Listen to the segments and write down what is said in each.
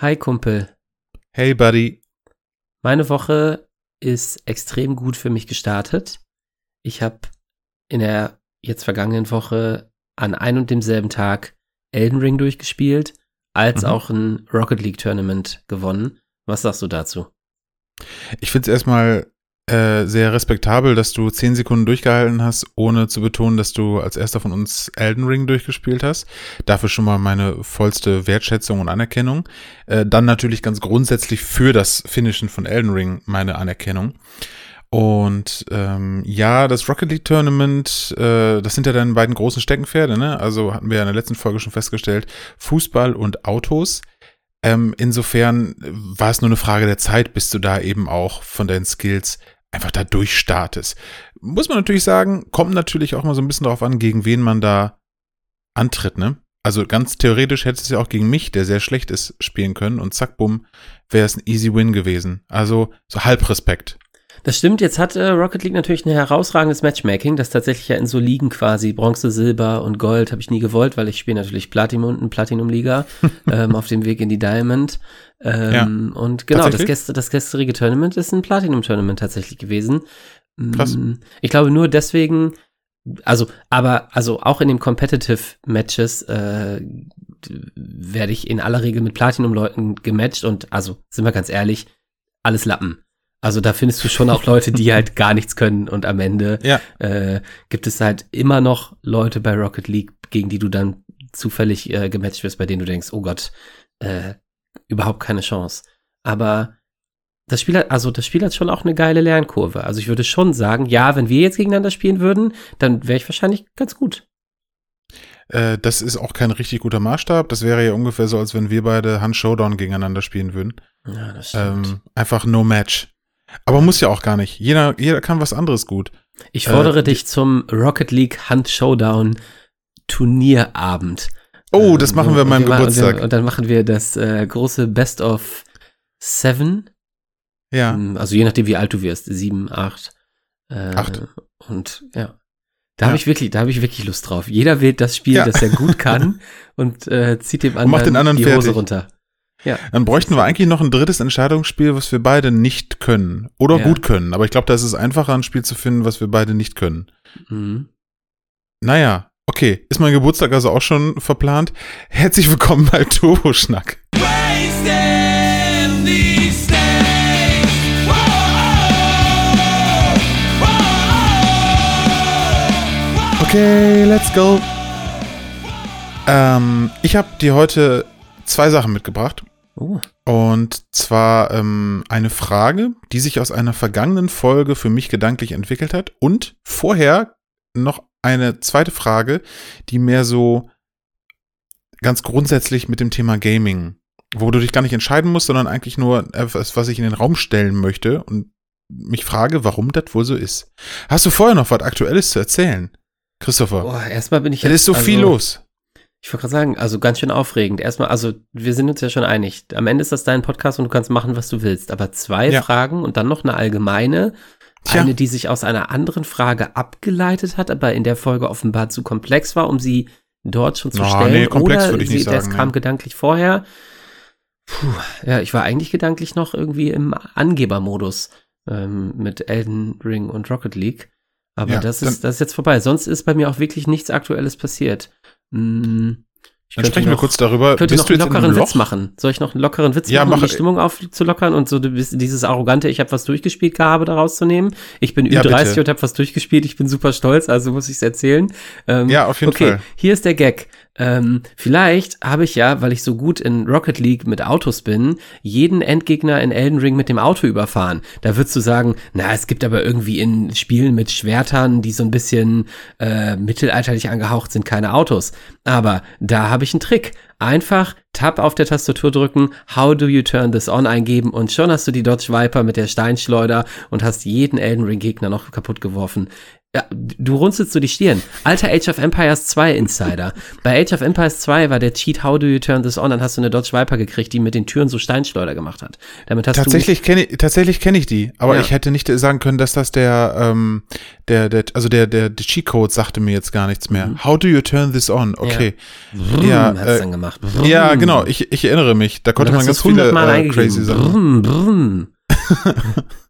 Hi Kumpel. Hey Buddy. Meine Woche ist extrem gut für mich gestartet. Ich habe in der jetzt vergangenen Woche an ein und demselben Tag Elden Ring durchgespielt, als mhm. auch ein Rocket League Tournament gewonnen. Was sagst du dazu? Ich finde es erstmal äh, sehr respektabel, dass du zehn Sekunden durchgehalten hast, ohne zu betonen, dass du als erster von uns Elden Ring durchgespielt hast. Dafür schon mal meine vollste Wertschätzung und Anerkennung. Äh, dann natürlich ganz grundsätzlich für das Finishen von Elden Ring meine Anerkennung. Und ähm, ja, das Rocket League Tournament, äh, das sind ja deine beiden großen Steckenpferde, ne? Also hatten wir ja in der letzten Folge schon festgestellt, Fußball und Autos. Ähm, insofern war es nur eine Frage der Zeit, bis du da eben auch von deinen Skills einfach da durchstartest. Muss man natürlich sagen, kommt natürlich auch mal so ein bisschen darauf an, gegen wen man da antritt, ne? Also ganz theoretisch hätte es ja auch gegen mich, der sehr schlecht ist, spielen können und zack, bumm, wäre es ein easy win gewesen. Also so halb Respekt. Das stimmt, jetzt hat äh, Rocket League natürlich ein herausragendes Matchmaking, das tatsächlich ja in so Ligen quasi Bronze, Silber und Gold habe ich nie gewollt, weil ich spiele natürlich Platinum und Platinum-Liga ähm, auf dem Weg in die Diamond. Ähm, ja. Und genau, das, gest das gestrige Tournament ist ein Platinum-Tournament tatsächlich gewesen. Krass. Mm, ich glaube nur deswegen, also, aber, also auch in den Competitive Matches äh, werde ich in aller Regel mit Platinum-Leuten gematcht und also, sind wir ganz ehrlich, alles Lappen. Also da findest du schon auch Leute, die halt gar nichts können und am Ende ja. äh, gibt es halt immer noch Leute bei Rocket League, gegen die du dann zufällig äh, gematcht wirst, bei denen du denkst, oh Gott, äh, überhaupt keine Chance. Aber das Spiel hat, also das Spiel hat schon auch eine geile Lernkurve. Also ich würde schon sagen, ja, wenn wir jetzt gegeneinander spielen würden, dann wäre ich wahrscheinlich ganz gut. Äh, das ist auch kein richtig guter Maßstab. Das wäre ja ungefähr so, als wenn wir beide Hand Showdown gegeneinander spielen würden. Ja, das stimmt. Ähm, einfach no match. Aber muss ja auch gar nicht. Jeder, jeder kann was anderes gut. Ich fordere äh, dich zum Rocket League Hand Showdown Turnierabend. Oh, das machen wir an meinem Geburtstag. Und, wir, und, dann machen wir das äh, große Best of Seven. Ja. Ähm, also je nachdem, wie alt du wirst. Sieben, acht. Äh, acht. Und ja. Da ja. habe ich wirklich, da habe ich wirklich Lust drauf. Jeder wählt das Spiel, ja. das er gut kann und äh, zieht dem anderen, die Hose fertig. runter. Ja. Dann bräuchten wir eigentlich noch ein drittes Entscheidungsspiel, was wir beide nicht können. Oder ja. gut können. Aber ich glaube, da ist es einfacher, ein Spiel zu finden, was wir beide nicht können. Mhm. Naja, okay. Ist mein Geburtstag also auch schon verplant? Herzlich willkommen bei Turboschnack. Okay, let's go. Ähm, ich habe dir heute zwei Sachen mitgebracht. Oh. Und zwar ähm, eine Frage, die sich aus einer vergangenen Folge für mich gedanklich entwickelt hat. Und vorher noch eine zweite Frage, die mehr so ganz grundsätzlich mit dem Thema Gaming, wo du dich gar nicht entscheiden musst, sondern eigentlich nur etwas, was ich in den Raum stellen möchte und mich frage, warum das wohl so ist. Hast du vorher noch was Aktuelles zu erzählen, Christopher? Boah, erstmal bin ich jetzt. Es ist so also, viel los. Ich wollte gerade sagen, also ganz schön aufregend. Erstmal, also wir sind uns ja schon einig. Am Ende ist das dein Podcast und du kannst machen, was du willst. Aber zwei ja. Fragen und dann noch eine allgemeine. Tja. Eine, die sich aus einer anderen Frage abgeleitet hat, aber in der Folge offenbar zu komplex war, um sie dort schon zu oh, stellen. Nee, komplex Oder würde ich nicht sie, sagen. Das kam gedanklich vorher. Puh, ja, ich war eigentlich gedanklich noch irgendwie im Angebermodus ähm, mit Elden Ring und Rocket League. Aber ja, das, ist, das ist jetzt vorbei. Sonst ist bei mir auch wirklich nichts Aktuelles passiert. Hm, ich Dann sprechen noch, wir kurz darüber. Könnte Bist noch einen lockeren Witz machen. Soll ich noch einen lockeren Witz ja, machen, mach, um die Stimmung aufzulockern und so dieses arrogante, ich habe was durchgespielt gehabe, daraus zu nehmen? Ich bin ja, Ü30 bitte. und habe was durchgespielt, ich bin super stolz, also muss ich es erzählen. Ähm, ja, auf jeden okay, Fall. Okay, hier ist der Gag. Ähm, vielleicht habe ich ja, weil ich so gut in Rocket League mit Autos bin, jeden Endgegner in Elden Ring mit dem Auto überfahren. Da würdest du sagen, na, es gibt aber irgendwie in Spielen mit Schwertern, die so ein bisschen äh, mittelalterlich angehaucht sind, keine Autos. Aber da habe ich einen Trick. Einfach Tab auf der Tastatur drücken, How do you turn this on eingeben und schon hast du die Dodge Viper mit der Steinschleuder und hast jeden Elden Ring Gegner noch kaputt geworfen. Ja, du runzelst so die Stirn. Alter Age of Empires 2 Insider. Bei Age of Empires 2 war der Cheat How do you turn this on? Dann hast du eine Dodge Viper gekriegt, die mit den Türen so Steinschleuder gemacht hat. Damit hast tatsächlich kenne ich, tatsächlich kenne ich die, aber Ja. ich hätte nicht sagen können, dass das der, ähm, der, der, also der, der, der Cheat-Code sagte mir jetzt gar nichts mehr. Mhm. How do you turn this on? Okay. Ja, hat's äh, dann gemacht. Ja, genau. Ich, ich erinnere mich. Da konnte man ganz viele 100 Mal äh, crazy Sachen. Brumm, brumm.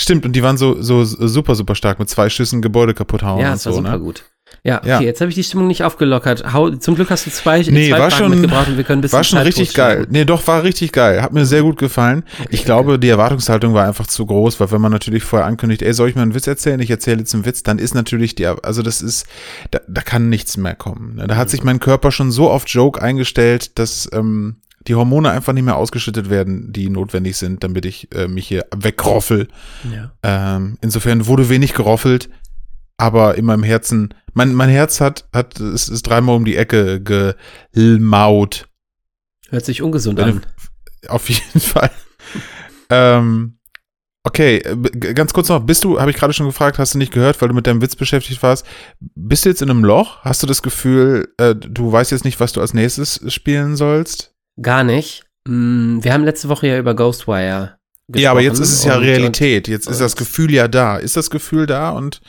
Stimmt. Und die waren so, so super, super stark mit zwei Schüssen Gebäude kaputt hauen Ja, und es war so, super ne? gut. Ja, okay, Ja. jetzt habe ich die Stimmung nicht aufgelockert. Hau, zum Glück hast du zwei, Nee, zwei war Fragen schon- mitgebracht und wir können ein bisschen War schon Zeit richtig geil. Nee, doch, war richtig geil. Hat mir sehr gut gefallen. ich glaube, die Erwartungshaltung war einfach zu groß, weil wenn man natürlich vorher ankündigt, ey, soll ich mal einen Witz erzählen? Ich erzähle jetzt einen Witz, dann ist natürlich die, also das ist, da, da kann nichts mehr kommen. ne? Da hat sich mein Körper schon so auf Joke eingestellt, dass ähm, die Hormone einfach nicht mehr ausgeschüttet werden, die notwendig sind, damit ich äh, mich hier weggroffel. Ja. Ähm, insofern wurde wenig geroffelt, aber in meinem Herzen, mein, mein Herz hat, hat, es ist dreimal um die Ecke gelmaut. Hört sich ungesund an. Auf jeden Fall. ähm, okay, äh, ganz kurz noch, bist du, habe ich gerade schon gefragt, hast du nicht gehört, weil du mit deinem Witz beschäftigt warst, bist du jetzt in einem Loch? Hast du das Gefühl, äh, du weißt jetzt nicht, was du als nächstes spielen sollst? Gar nicht. Mm, Wir haben letzte Woche ja über Ghostwire gesprochen. ja, aber jetzt ist es ja und- Realität. Jetzt ist das Gefühl ja da. Ist das Gefühl da und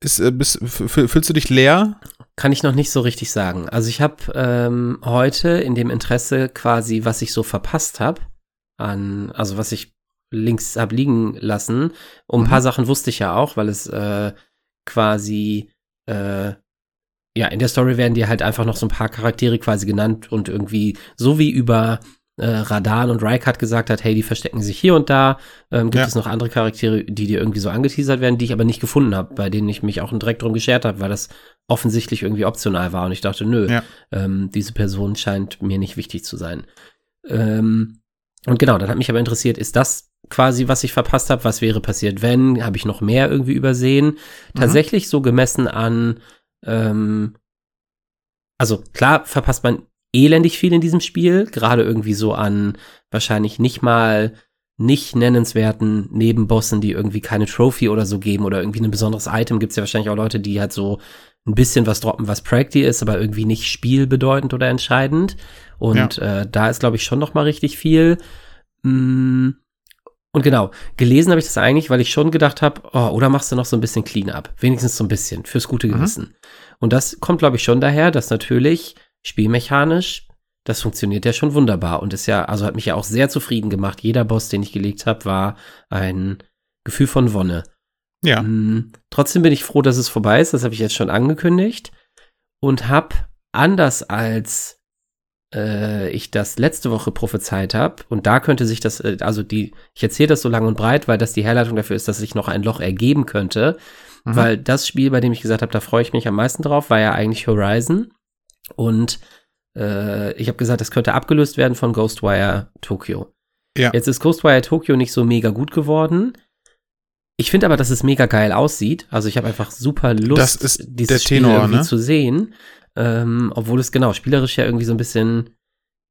ist, äh, bist, fühlst du dich leer? Kann ich noch nicht so richtig sagen. Also ich habe ähm, heute in dem Interesse quasi, was ich so verpasst habe, an, also was ich links hab liegen lassen, um ein Mhm. paar Sachen wusste ich ja auch, weil es äh, quasi äh, ja, in der Story werden dir halt einfach noch so ein paar Charaktere quasi genannt und irgendwie, so wie über äh, Radan und Rykard gesagt hat, hey, die verstecken sich hier und da, ähm, gibt Ja. es noch andere Charaktere, die dir irgendwie so angeteasert werden, die ich aber nicht gefunden habe, bei denen ich mich auch direkt drum geschert habe, weil das offensichtlich irgendwie optional war und ich dachte, nö, Ja. ähm, diese Person scheint mir nicht wichtig zu sein. Ähm, und genau, dann hat mich aber interessiert, ist das quasi, was ich verpasst habe? Was wäre passiert, wenn? Habe ich noch mehr irgendwie übersehen? Tatsächlich so gemessen an, ähm, also klar verpasst man elendig viel in diesem Spiel, gerade irgendwie so an wahrscheinlich nicht mal nicht nennenswerten Nebenbossen, die irgendwie keine Trophy oder so geben oder irgendwie ein besonderes Item. Gibt es ja wahrscheinlich auch Leute, die halt so ein bisschen was droppen, was Practi ist, aber irgendwie nicht spielbedeutend oder entscheidend. Und äh, da ist, glaube ich, schon noch mal richtig viel. Mm, Und genau, gelesen habe ich das eigentlich, weil ich schon gedacht habe, oh, oder machst du noch so ein bisschen Clean-up? Wenigstens so ein bisschen, fürs gute Mhm. Gewissen. Und das kommt, glaube ich, schon daher, dass natürlich spielmechanisch, das funktioniert ja schon wunderbar und ist ja, also hat mich ja auch sehr zufrieden gemacht. Jeder Boss, den ich gelegt habe, war ein Gefühl von Wonne. Ja. Mm, Trotzdem bin ich froh, dass es vorbei ist. Das habe ich jetzt schon angekündigt. Und habe, anders als äh, ich das letzte Woche prophezeit habe, und da könnte sich das, äh, also die, ich erzähle das so lang und breit, weil das die Herleitung dafür ist, dass sich noch ein Loch ergeben könnte. Mhm. Weil das Spiel, bei dem ich gesagt habe, da freue ich mich am meisten drauf, war ja eigentlich Horizon. Und äh, ich habe gesagt, das könnte abgelöst werden von Ghostwire Tokyo. Ja. Jetzt ist Ghostwire Tokyo nicht so mega gut geworden. Ich finde aber, dass es mega geil aussieht. Also ich habe einfach super Lust, Das ist dieses der Spiel Tenor, irgendwie ne? zu sehen. Ähm, obwohl es genau spielerisch ja irgendwie so ein bisschen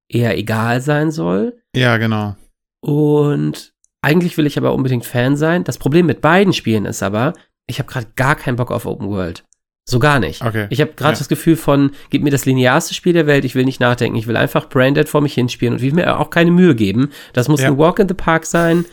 eher egal sein soll. Ja, genau. Und eigentlich will ich aber unbedingt Fan sein. Das Problem mit beiden Spielen ist aber, ich habe gerade gar keinen Bock auf Open World. So gar nicht. Okay. Ich habe gerade Ja. das Gefühl von, gib mir das linearste Spiel der Welt, ich will nicht nachdenken, ich will einfach Branded vor mich hinspielen und will mir auch keine Mühe geben. Das muss Ja. ein Walk in the Park sein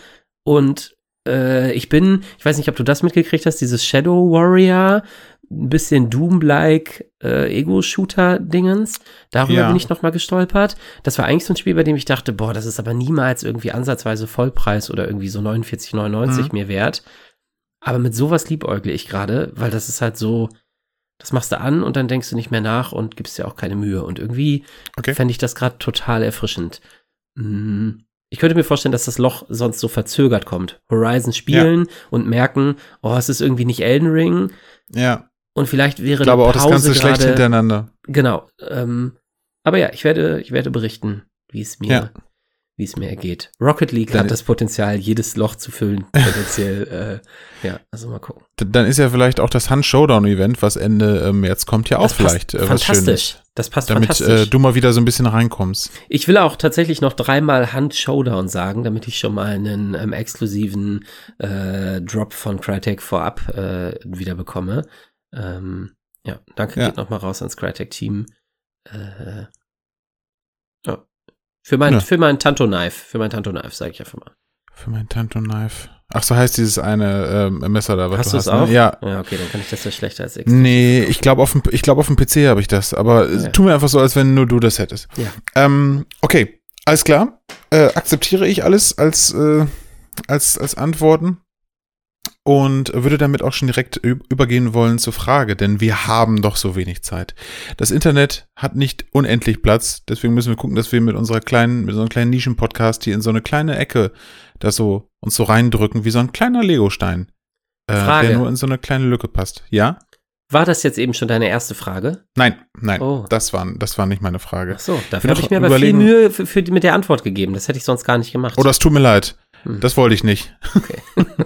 und äh, ich bin, ich weiß nicht, ob du das mitgekriegt hast, dieses Shadow Warrior, ein bisschen Doom-like äh, Ego-Shooter-Dingens. Darüber Ja. bin ich nochmal gestolpert. Das war eigentlich so ein Spiel, bei dem ich dachte, boah, das ist aber niemals irgendwie ansatzweise Vollpreis oder irgendwie so 49,99 Mhm. mir wert. Aber mit sowas liebäugle ich gerade, weil das ist halt so, das machst du an und dann denkst du nicht mehr nach und gibst dir auch keine Mühe. Und irgendwie Okay. fände ich das gerade total erfrischend. Mm, Ich könnte mir vorstellen, dass das Loch sonst so verzögert kommt. Horizon spielen und merken, oh, es ist irgendwie nicht Elden Ring. Ja. Und vielleicht wäre Ich glaube auch das Pause Ganze schlecht hintereinander. Genau. Ähm, aber ja, ich werde, ich werde berichten, wie es mir, Ja. wie es mir ergeht. Rocket League Dann- hat das Potenzial, jedes Loch zu füllen, potenziell. äh, ja, also mal gucken. Dann ist ja vielleicht auch das Hand Showdown Event, was Ende äh, März kommt, ja auch Das vielleicht äh, was fantastisch. Schönes. Das passt Damit fantastisch. äh, du mal wieder so ein bisschen reinkommst. Ich will auch tatsächlich noch dreimal Hand Showdown sagen, damit ich schon mal einen ähm, exklusiven äh, Drop von Crytek vorab äh, wieder bekomme. Ähm, ja, danke Ja. geht noch mal raus ans Crytek Team. Äh, ja. Für mein, Ja. für mein Tanto Knife, für mein Tanto Knife, sage ich einfach mal. Für mein Tanto Knife. Ach, so heißt dieses eine ähm, Messer da, was Hast du du hast. es auch? Ne? Ja. Ja, okay, dann kann ich das ja schlechter als Ex. Nee, ich glaube auf dem ich glaube auf dem PC habe ich das, aber ja. tu mir einfach so, als wenn nur du das hättest. Ja. Ähm, okay, alles klar. Äh, akzeptiere ich alles als äh, als als Antworten und würde damit auch schon direkt übergehen wollen zur Frage, denn wir haben doch so wenig Zeit. Das Internet hat nicht unendlich Platz, deswegen müssen wir gucken, dass wir mit unserer kleinen mit so einem kleinen Nischen-Podcast hier in so eine kleine Ecke da so uns so reindrücken wie so ein kleiner Legostein, äh, Frage. der nur in so eine kleine Lücke passt. Ja? War das jetzt eben schon deine erste Frage? Nein, nein, Oh. das war, das war nicht meine Frage. Ach so, dafür habe ich mir aber überlegen- viel Mühe für, für die, mit der Antwort gegeben. Das hätte ich sonst gar nicht gemacht. Oh, das tut mir leid. Hm. Das wollte ich nicht. Okay.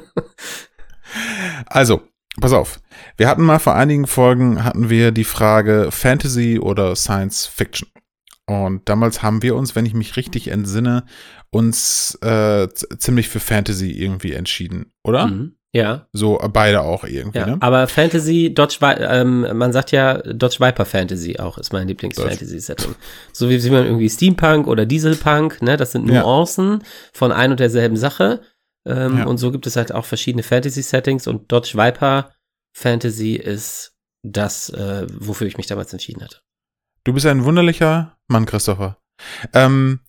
Also, pass auf. Wir hatten mal vor einigen Folgen hatten wir die Frage Fantasy oder Science Fiction. Und damals haben wir uns, wenn ich mich richtig entsinne, uns äh, ziemlich für Fantasy irgendwie entschieden, oder? Mhm. Ja, So äh, beide auch irgendwie, ja. ne? Aber Fantasy, Dodge, ähm, man sagt ja Dodge Viper Fantasy auch, ist mein Lieblings-Fantasy-Setting. So wie sieht man irgendwie Steampunk oder Dieselpunk, ne? Das sind Ja. Nuancen von ein und derselben Sache. Ähm, Ja. Und so gibt es halt auch verschiedene Fantasy-Settings und Dodge Viper Fantasy ist das, äh, wofür ich mich damals entschieden hatte. Du bist ein wunderlicher Mann, Christopher. Ähm,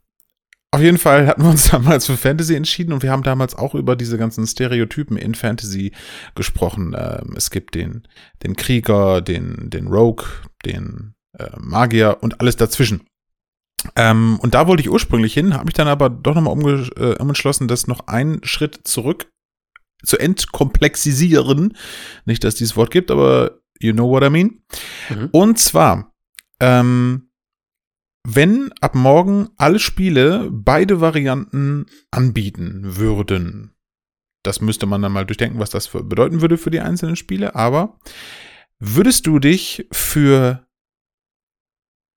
auf jeden Fall hatten wir uns damals für Fantasy entschieden und wir haben damals auch über diese ganzen Stereotypen in Fantasy gesprochen. Ähm, es gibt den, den Krieger, den, den Rogue, den äh, Magier und alles dazwischen. Ähm, und da wollte ich ursprünglich hin, habe mich dann aber doch nochmal äh, umentschlossen, das noch einen Schritt zurück zu entkomplexisieren. Nicht, dass es dieses Wort gibt, aber you know what I mean. Mhm. Und zwar, ähm, wenn ab morgen alle Spiele beide Varianten anbieten würden, das müsste man dann mal durchdenken, was das für, bedeuten würde für die einzelnen Spiele, aber würdest du dich für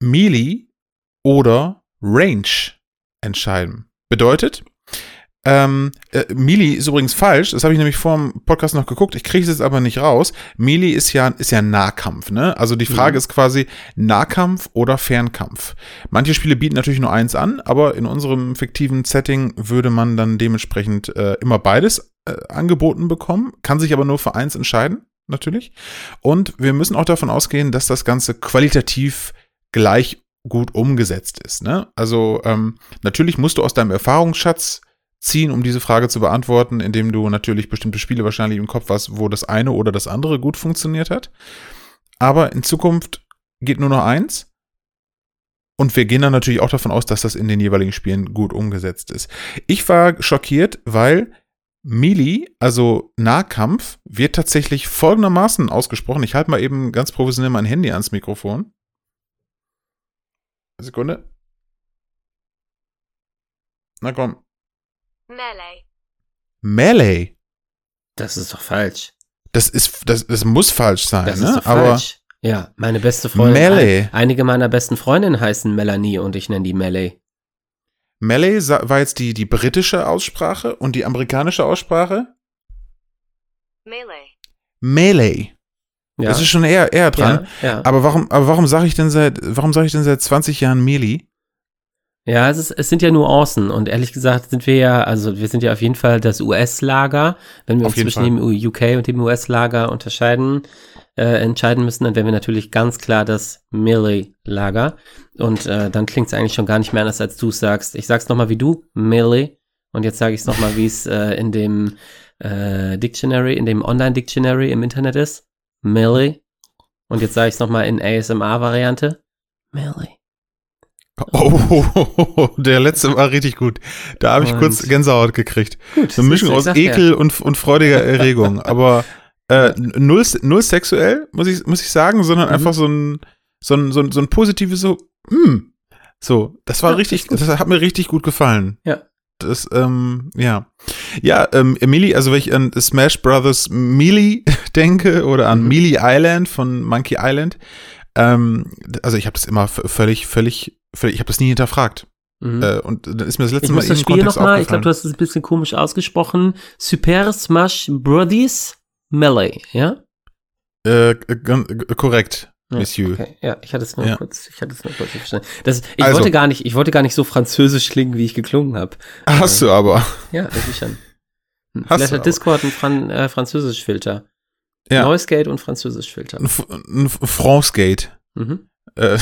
Melee oder Range entscheiden? Bedeutet, ähm, äh, Melee ist übrigens falsch, das habe ich nämlich vor dem Podcast noch geguckt, ich kriege es jetzt aber nicht raus. Melee ist ja, ist ja Nahkampf, ne? Also die Frage Mhm. ist quasi Nahkampf oder Fernkampf. Manche Spiele bieten natürlich nur eins an, aber in unserem fiktiven Setting würde man dann dementsprechend äh, immer beides äh, angeboten bekommen, kann sich aber nur für eins entscheiden, natürlich. Und wir müssen auch davon ausgehen, dass das Ganze qualitativ gleich gut umgesetzt ist. Ne? Also ähm, natürlich musst du aus deinem Erfahrungsschatz ziehen, um diese Frage zu beantworten, indem du natürlich bestimmte Spiele wahrscheinlich im Kopf hast, wo das eine oder das andere gut funktioniert hat. Aber in Zukunft geht nur noch eins. Und wir gehen dann natürlich auch davon aus, dass das in den jeweiligen Spielen gut umgesetzt ist. Ich war schockiert, weil Melee, also Nahkampf, wird tatsächlich folgendermaßen ausgesprochen. Ich halte mal eben ganz professionell mein Handy ans Mikrofon. Sekunde. Na komm. Melee. Melee. Das ist doch falsch. Das ist, das, das muss falsch sein, Das ne? ist doch Aber falsch. Ja, meine beste Freundin. Melee. Ein, einige meiner besten Freundinnen heißen Melanie und ich nenne die Melee. Melee war jetzt die, die britische Aussprache und die amerikanische Aussprache Melee. Melee. Ja, Das ist schon eher, eher dran. ja, ja. Aber warum, aber warum sage ich denn seit, warum sage ich denn seit 20 Jahren Melee? Ja, es, ist, es sind ja Nuancen und ehrlich gesagt sind wir ja, also wir sind ja auf jeden Fall das US-Lager. Wenn wir Auf uns zwischen dem UK und dem US-Lager unterscheiden, äh, entscheiden müssen, dann wären wir natürlich ganz klar das Melee-Lager. Und äh, dann klingt es eigentlich schon gar nicht mehr anders, als du es sagst. Ich sag's nochmal wie du, Melee. Und jetzt sage ich es nochmal, wie es äh, in dem äh, Dictionary, in dem Online-Dictionary im Internet ist. Melee. Und jetzt sage ich es nochmal in ASMR-Variante. Melee. Oh, der letzte war richtig gut. Da habe ich Und- kurz Gänsehaut gekriegt. Gut, So eine Mischung aus ja. Ekel und, und freudiger Erregung. Aber äh, null, null sexuell, muss ich, muss ich sagen, sondern Mhm. einfach so ein, so ein, so ein, so ein positives so, hm, So, das war Ja, richtig, gut. das hat mir richtig gut gefallen. Ja. Das, ähm, ja. Ja, ähm, Melee, also wenn ich an Smash Brothers Melee denke oder an Mhm. Melee Island von Monkey Island, ähm, also ich habe das immer völlig, völlig, völlig ich habe das nie hinterfragt. Mhm. Äh, und dann ist mir das letzte ich Mal muss in das Spiel nochmal, ich glaube, du hast es ein bisschen komisch ausgesprochen. Super Smash Brothers Melee, ja? äh, korrekt, Monsieur. Okay. Ja, ich hatte es nur Ja. kurz, ich hatte es nur kurz verstanden. Das, ich Also. wollte gar nicht, ich wollte gar nicht so französisch klingen, wie ich geklungen habe. Hast du aber. Ja, schon. Hm, Hast Vielleicht hat. Discord einen Fran äh, Französisch-Filter. Ja. Noise Gate und Französisch-Filter. Ein, France-Gate. Mhm. Äh,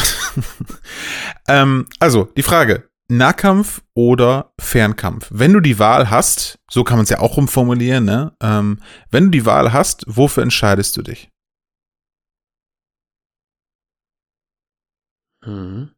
ähm, also, die Frage. Nahkampf oder Fernkampf? Wenn du die Wahl hast, so kann man es ja auch rumformulieren, ne? Ähm, wenn du die Wahl hast, wofür entscheidest du dich? Mhm.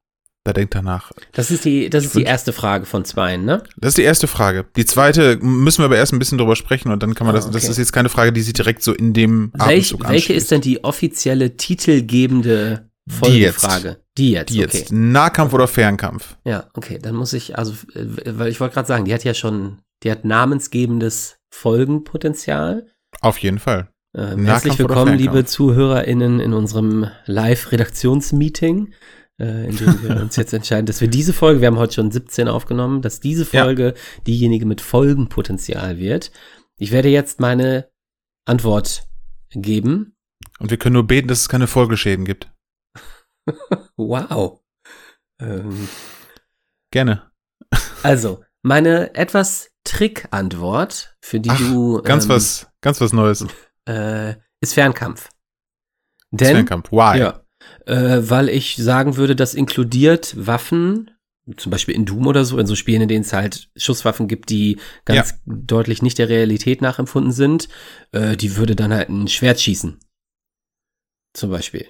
Da denkt danach. Das ist die, das ist die erste Frage von zwei, ne? Das ist die erste Frage. Die zweite müssen wir aber erst ein bisschen drüber sprechen und dann kann man Ah, das. Das okay. ist jetzt keine Frage, die sie direkt so in dem Welch, Atemzug welche ist denn die offizielle titelgebende Die jetzt. Folgefrage? Die jetzt, die okay. jetzt? Nahkampf oder Fernkampf? Ja, okay, dann muss ich, also, weil ich wollte gerade sagen, die hat ja schon, die hat namensgebendes Folgenpotenzial. Auf jeden Fall. Ähm, herzlich willkommen, liebe ZuhörerInnen, in unserem Live-Redaktionsmeeting, äh, in dem wir uns jetzt entscheiden, dass wir diese Folge, wir haben heute schon 17 aufgenommen, dass diese Ja. Folge diejenige mit Folgenpotenzial wird. Ich werde jetzt meine Antwort geben. Und wir können nur beten, dass es keine Folgeschäden gibt. Wow. Ähm, Gerne. also, meine etwas Trick-Antwort, für die Ach, du Ganz ähm, was, ganz was Neues. äh, ist Fernkampf. Denn, Fernkampf. Why? ja, äh, weil ich sagen würde, das inkludiert Waffen, zum Beispiel in Doom oder so, in so Spielen, in denen es halt Schusswaffen gibt, die ganz deutlich nicht der Realität nachempfunden sind, äh, die würde dann halt ein Schwert schießen. Zum Beispiel.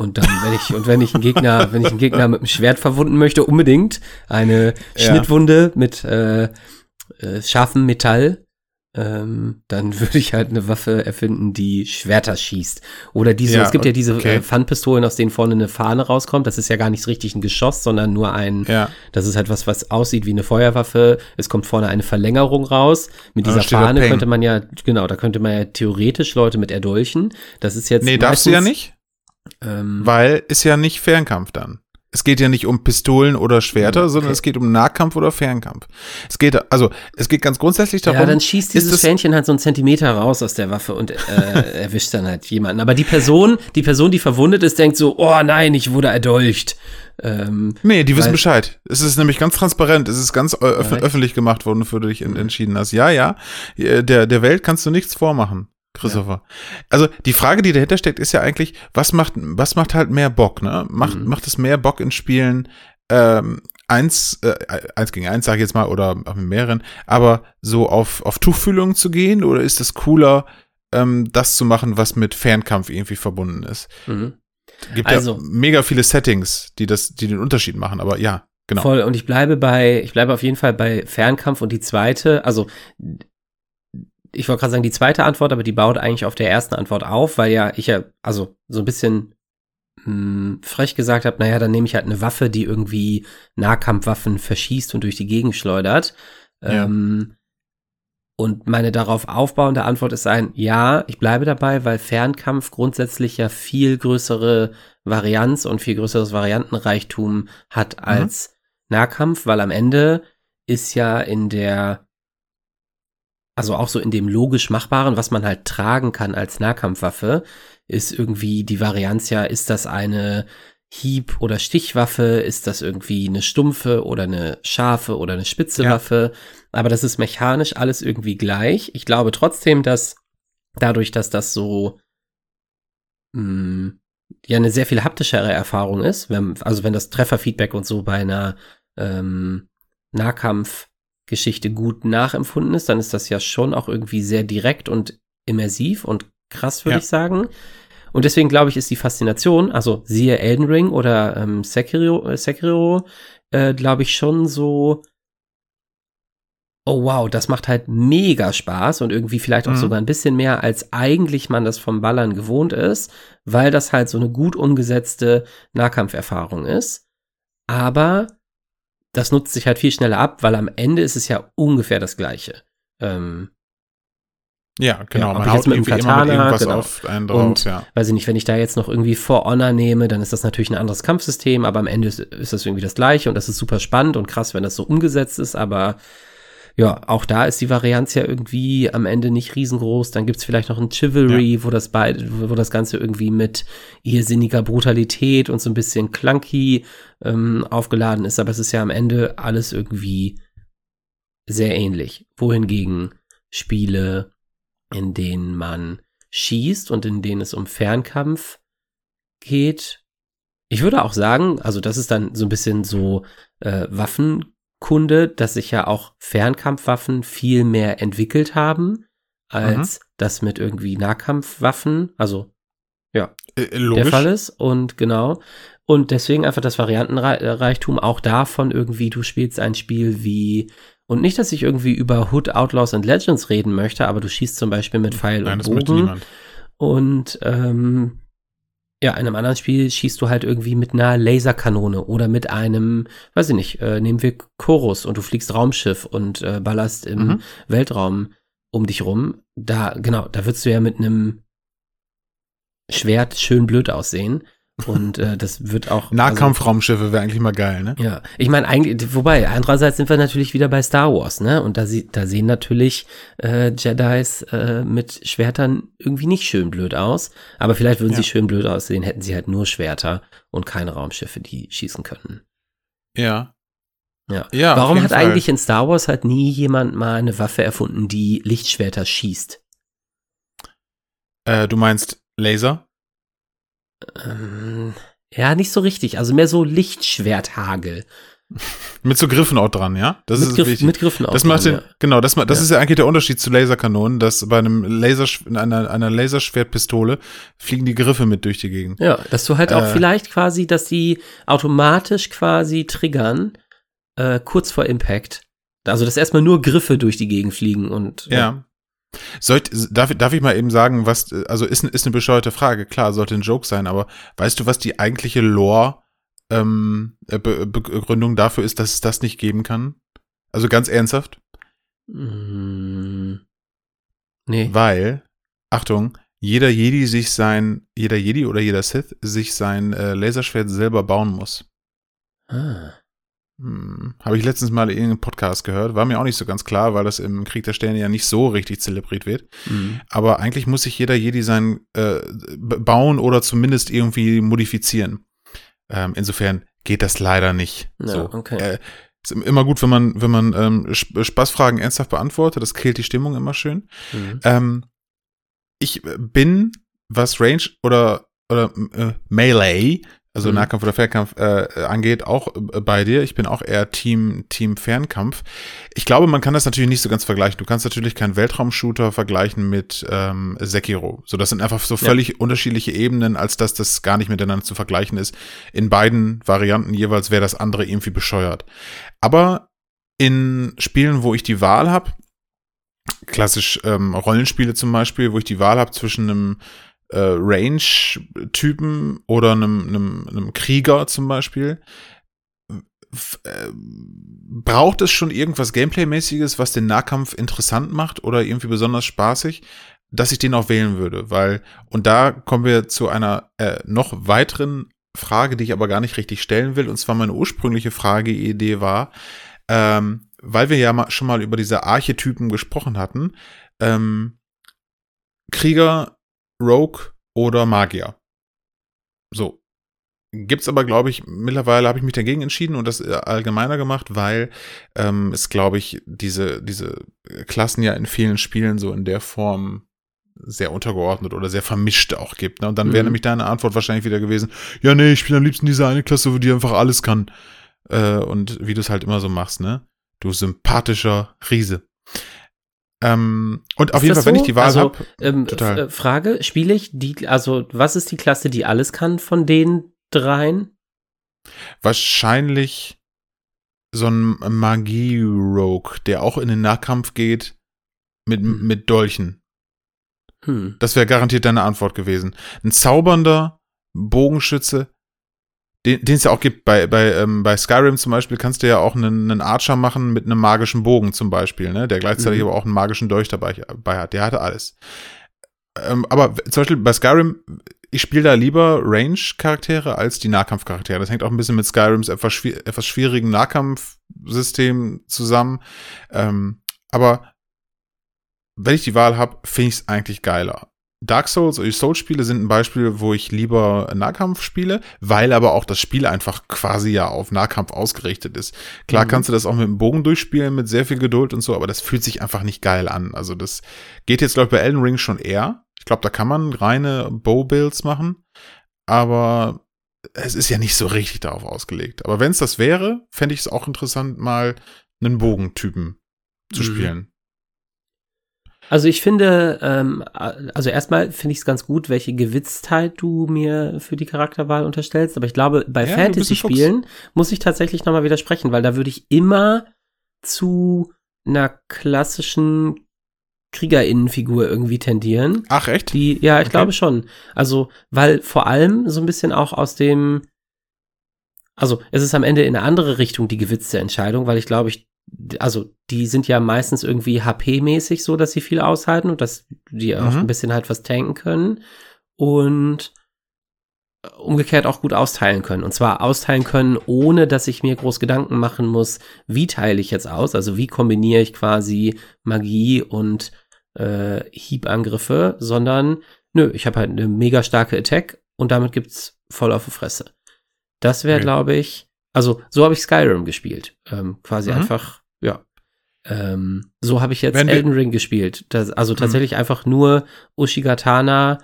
Und dann, wenn ich, und wenn ich einen Gegner, wenn ich einen Gegner mit einem Schwert verwunden möchte, unbedingt eine Ja. Schnittwunde mit äh, äh, scharfem Metall, ähm, dann würde ich halt eine Waffe erfinden, die Schwerter schießt. Oder diese, Ja, es gibt ja diese okay. äh, Pfannpistolen, aus denen vorne eine Fahne rauskommt. Das ist ja gar nicht richtig ein Geschoss, sondern nur ein, Ja. das ist halt was, was aussieht wie eine Feuerwaffe. Es kommt vorne eine Verlängerung raus. Mit dieser Fahne könnte man ja, genau, da könnte man ja theoretisch Leute mit erdolchen. Das ist jetzt. Nee, darfst du ja meistens, nicht, Ähm, weil ist ja nicht Fernkampf dann. Es geht ja nicht um Pistolen oder Schwerter, Okay. sondern es geht um Nahkampf oder Fernkampf. Es geht, also, es geht ganz grundsätzlich darum. ja, dann schießt dieses das- Fähnchen halt so einen Zentimeter raus aus der Waffe und äh, erwischt dann halt jemanden. Aber die Person, die Person, die verwundet ist, denkt so, oh nein, ich wurde erdolcht. Ähm, Nee, die wissen Bescheid. Es ist nämlich ganz transparent. Es ist ganz ö- öff Korrekt. öffentlich gemacht worden, wofür du dich Mhm. entschieden hast. Ja, ja. Äh, Der, der Welt kannst du nichts vormachen, Christopher. Also die Frage, die dahinter steckt, ist ja eigentlich, was macht, was macht halt mehr Bock, ne? Macht, Mhm. macht es mehr Bock in Spielen, ähm, eins, äh, eins gegen eins, sage ich jetzt mal, oder auch mit mehreren, aber so auf, auf Tuchfühlung zu gehen, oder ist es cooler, ähm, das zu machen, was mit Fernkampf irgendwie verbunden ist? mhm. Gibt Also- ja mega viele Settings, die das, die den Unterschied machen, aber ja, genau. Voll. Und ich bleibe bei, ich bleibe auf jeden Fall bei Fernkampf und die zweite, also ich wollte gerade sagen, die zweite Antwort, aber die baut eigentlich auf der ersten Antwort auf, weil ja ich ja, also so ein bisschen mh, frech gesagt habe, naja, dann nehme ich halt eine Waffe, die irgendwie Nahkampfwaffen verschießt und durch die Gegend schleudert. Ja. Ähm, und meine darauf aufbauende Antwort ist ein Ja, ich bleibe dabei, weil Fernkampf grundsätzlich ja viel größere Varianz und viel größeres Variantenreichtum hat als Nahkampf, weil am Ende ist ja in der, also auch so in dem logisch Machbaren, was man halt tragen kann als Nahkampfwaffe, ist irgendwie die Varianz ja, ist das eine Hieb- oder Stichwaffe, ist das irgendwie eine stumpfe oder eine scharfe oder eine spitze Ja. Waffe, aber das ist mechanisch alles irgendwie gleich. Ich glaube trotzdem, dass dadurch, dass das so mh, ja eine sehr viel haptischere Erfahrung ist, wenn, also wenn das Trefferfeedback und so bei einer ähm, Nahkampfgeschichte gut nachempfunden ist, dann ist das ja schon auch irgendwie sehr direkt und immersiv und krass, würde Ja. ich sagen. Und deswegen glaube ich, ist die Faszination, also siehe Elden Ring oder ähm, Sekiro, äh, Sekiro äh, glaube ich schon so, oh wow, das macht halt mega Spaß und irgendwie vielleicht auch Mhm. sogar ein bisschen mehr, als eigentlich man das vom Ballern gewohnt ist, weil das halt so eine gut umgesetzte Nahkampferfahrung ist. aber das nutzt sich halt viel schneller ab, weil am Ende ist es ja ungefähr das Gleiche. Ähm, Ja, genau. Ja, man haut mit irgendwie immer mit Katana, irgendwas genau. auf einen drauf, Und ja. weiß ich nicht, wenn ich da jetzt noch irgendwie For Honor nehme, dann ist das natürlich ein anderes Kampfsystem, aber am Ende ist, ist das irgendwie das gleiche und das ist super spannend und krass, wenn das so umgesetzt ist, aber ja, auch da ist die Varianz ja irgendwie am Ende nicht riesengroß. Dann gibt's vielleicht noch ein Chivalry, wo das beide, wo das Ganze irgendwie mit irrsinniger Brutalität und so ein bisschen clunky ähm, aufgeladen ist, aber es ist ja am Ende alles irgendwie sehr ähnlich. Wohingegen Spiele, in denen man schießt und in denen es um Fernkampf geht. Ich würde auch sagen, also das ist dann so ein bisschen so äh, Waffenkunde, dass sich ja auch Fernkampfwaffen viel mehr entwickelt haben als das mit irgendwie Nahkampfwaffen, also Äh, der logisch. Fall ist. Und genau. Und deswegen einfach das Variantenreichtum auch davon irgendwie, du spielst ein Spiel wie, und nicht, dass ich irgendwie über Hood, Outlaws and Legends reden möchte, aber du schießt zum Beispiel mit Pfeil Nein, und Bogen. Und ähm, ja, in einem anderen Spiel schießt du halt irgendwie mit einer Laserkanone oder mit einem, weiß ich nicht, äh, nehmen wir Chorus und du fliegst Raumschiff und äh, ballerst im Mhm. Weltraum um dich rum. Da, genau, da würdest du ja mit einem Schwert schön blöd aussehen. Und äh, das wird auch. Nahkampfraumschiffe wäre eigentlich mal geil, ne? Also, ja, ich meine eigentlich, wobei, andererseits sind wir natürlich wieder bei Star Wars, ne? Und da, sie, da sehen natürlich äh, Jedis äh, mit Schwertern irgendwie nicht schön blöd aus. Aber vielleicht würden Ja. sie schön blöd aussehen, hätten sie halt nur Schwerter und keine Raumschiffe, die schießen könnten. Ja. Ja. Ja, Warum hat Fall. eigentlich in Star Wars halt nie jemand mal eine Waffe erfunden, die Lichtschwerter schießt? Äh, du meinst Laser? Ähm, ja, nicht so richtig. Also mehr so Lichtschwerthagel. Mit so Griffen auch dran, ja? Das mit, ist Griff, wichtig. mit Griffen auch das macht dran, den, genau, das, das Ja. ist ja eigentlich der Unterschied zu Laserkanonen, dass bei einem Laser, einer, einer Laserschwertpistole fliegen die Griffe mit durch die Gegend. Ja, dass du halt auch Äh. vielleicht quasi, dass die automatisch quasi triggern, äh, kurz vor Impact. Also, dass erstmal nur Griffe durch die Gegend fliegen und Ja. Soll ich, darf, darf ich mal eben sagen, was, also ist, ist eine bescheuerte Frage, klar, sollte ein Joke sein, aber weißt du, was die eigentliche Lore ähm, äh, Be Begründung dafür ist, dass es das nicht geben kann? Also ganz ernsthaft? Mm, nee. Weil, Achtung, jeder Jedi sich sein, jeder Jedi oder jeder Sith sich sein äh, Laserschwert selber bauen muss. Ah. Hm, Habe ich letztens mal in irgendeinem Podcast gehört, war mir auch nicht so ganz klar, weil das im Krieg der Sterne ja nicht so richtig zelebriert wird. Mhm. Aber eigentlich muss sich jeder Jedi sein äh, bauen oder zumindest irgendwie modifizieren. Ähm, insofern geht das leider nicht. Ja, so. okay. Äh, ist immer gut, wenn man, wenn man ähm, Sp- Spaßfragen ernsthaft beantwortet. Das killt die Stimmung immer schön. Mhm. Ähm, ich bin, was Range oder, oder äh, Melee, also Mhm. Nahkampf oder Fernkampf äh, angeht, auch äh, bei dir. Ich bin auch eher Team, Team Fernkampf. Ich glaube, man kann das natürlich nicht so ganz vergleichen. Du kannst natürlich keinen Weltraumshooter vergleichen mit ähm, Sekiro. So, das sind einfach so Ja. völlig unterschiedliche Ebenen, als dass das gar nicht miteinander zu vergleichen ist. In beiden Varianten jeweils wäre das andere irgendwie bescheuert. Aber in Spielen, wo ich die Wahl habe, klassisch ähm, Rollenspiele zum Beispiel, wo ich die Wahl habe zwischen einem äh, Range-Typen oder einem, einem, einem Krieger zum Beispiel, äh, braucht es schon irgendwas Gameplay-mäßiges, was den Nahkampf interessant macht oder irgendwie besonders spaßig, dass ich den auch wählen würde, weil, und da kommen wir zu einer äh, noch weiteren Frage, die ich aber gar nicht richtig stellen will, und zwar meine ursprüngliche Frage-Idee war, ähm, weil wir ja mal, schon mal über diese Archetypen gesprochen hatten, ähm, Krieger, Rogue oder Magier. So. Gibt's aber, glaube ich, mittlerweile habe ich mich dagegen entschieden und das äh, allgemeiner gemacht, weil ähm, es, glaube ich, diese, diese Klassen ja in vielen Spielen so in der Form sehr untergeordnet oder sehr vermischt auch gibt. Ne? Und dann wäre Mhm. nämlich deine Antwort wahrscheinlich wieder gewesen, ja, nee, ich spiele am liebsten diese eine Klasse, die einfach alles kann. Äh, und wie du es halt immer so machst, ne? Du sympathischer Riese. Ähm, und auf Ist jeden das Fall, wenn so? ich die Wahl Also, habe, Ähm, Total. Äh, Frage, spiele ich die, also was ist die Klasse, die alles kann von den dreien? wahrscheinlich so ein Magie-Rogue, der auch in den Nahkampf geht mit, Hm. mit Dolchen. Hm. Das wäre garantiert deine Antwort gewesen. Ein zaubernder Bogenschütze, den den es ja auch gibt. Bei, bei, ähm, bei Skyrim zum Beispiel kannst du ja auch einen, einen Archer machen mit einem magischen Bogen zum Beispiel, ne? der gleichzeitig Mhm. aber auch einen magischen Dolch dabei, dabei hat. Der hatte alles. Ähm, aber zum Beispiel bei Skyrim, ich spiele da lieber Range-Charaktere als die Nahkampfcharaktere. Das hängt auch ein bisschen mit Skyrims etwas, schwier etwas schwierigen Nahkampfsystem zusammen. Ähm, aber wenn ich die Wahl habe, finde ich es eigentlich geiler. Dark Souls oder die Souls-Spiele sind ein Beispiel, wo ich lieber Nahkampf spiele, weil aber auch das Spiel einfach quasi ja auf Nahkampf ausgerichtet ist. Klar Mhm. kannst du das auch mit dem Bogen durchspielen, mit sehr viel Geduld und so, aber das fühlt sich einfach nicht geil an. Also das geht jetzt, glaube ich, bei Elden Ring schon eher. Ich glaube, da kann man reine Bow-Builds machen, aber es ist ja nicht so richtig darauf ausgelegt. Aber wenn es das wäre, fände ich es auch interessant, mal einen Bogentypen zu Mhm. spielen. Also ich finde, ähm, also erstmal finde ich es ganz gut, welche Gewitztheit du mir für die Charakterwahl unterstellst. Aber ich glaube, bei Ja. Fantasy-Spielen muss ich tatsächlich nochmal widersprechen, weil da würde ich immer zu einer klassischen Kriegerinnenfigur irgendwie tendieren. Ach, echt? Die, ja, ich Okay. glaube schon. Also, weil vor allem so ein bisschen auch aus dem, also es ist am Ende in eine andere Richtung die gewitzte Entscheidung, weil ich glaube, ich, also die sind ja meistens irgendwie HP-mäßig so, dass sie viel aushalten und dass die auch Mhm. ein bisschen halt was tanken können und umgekehrt auch gut austeilen können. Und zwar austeilen können, ohne dass ich mir groß Gedanken machen muss, wie teile ich jetzt aus, also wie kombiniere ich quasi Magie und äh, Hiebangriffe, sondern nö, ich habe halt eine mega starke Attack und damit gibt's voll auf die Fresse. Das wäre, glaube ich, also so habe ich Skyrim gespielt. Ähm, quasi Mhm. einfach, ja. Ähm, so habe ich jetzt Wenn Elden Ring gespielt. Das, also Mhm. tatsächlich einfach nur Ushigatana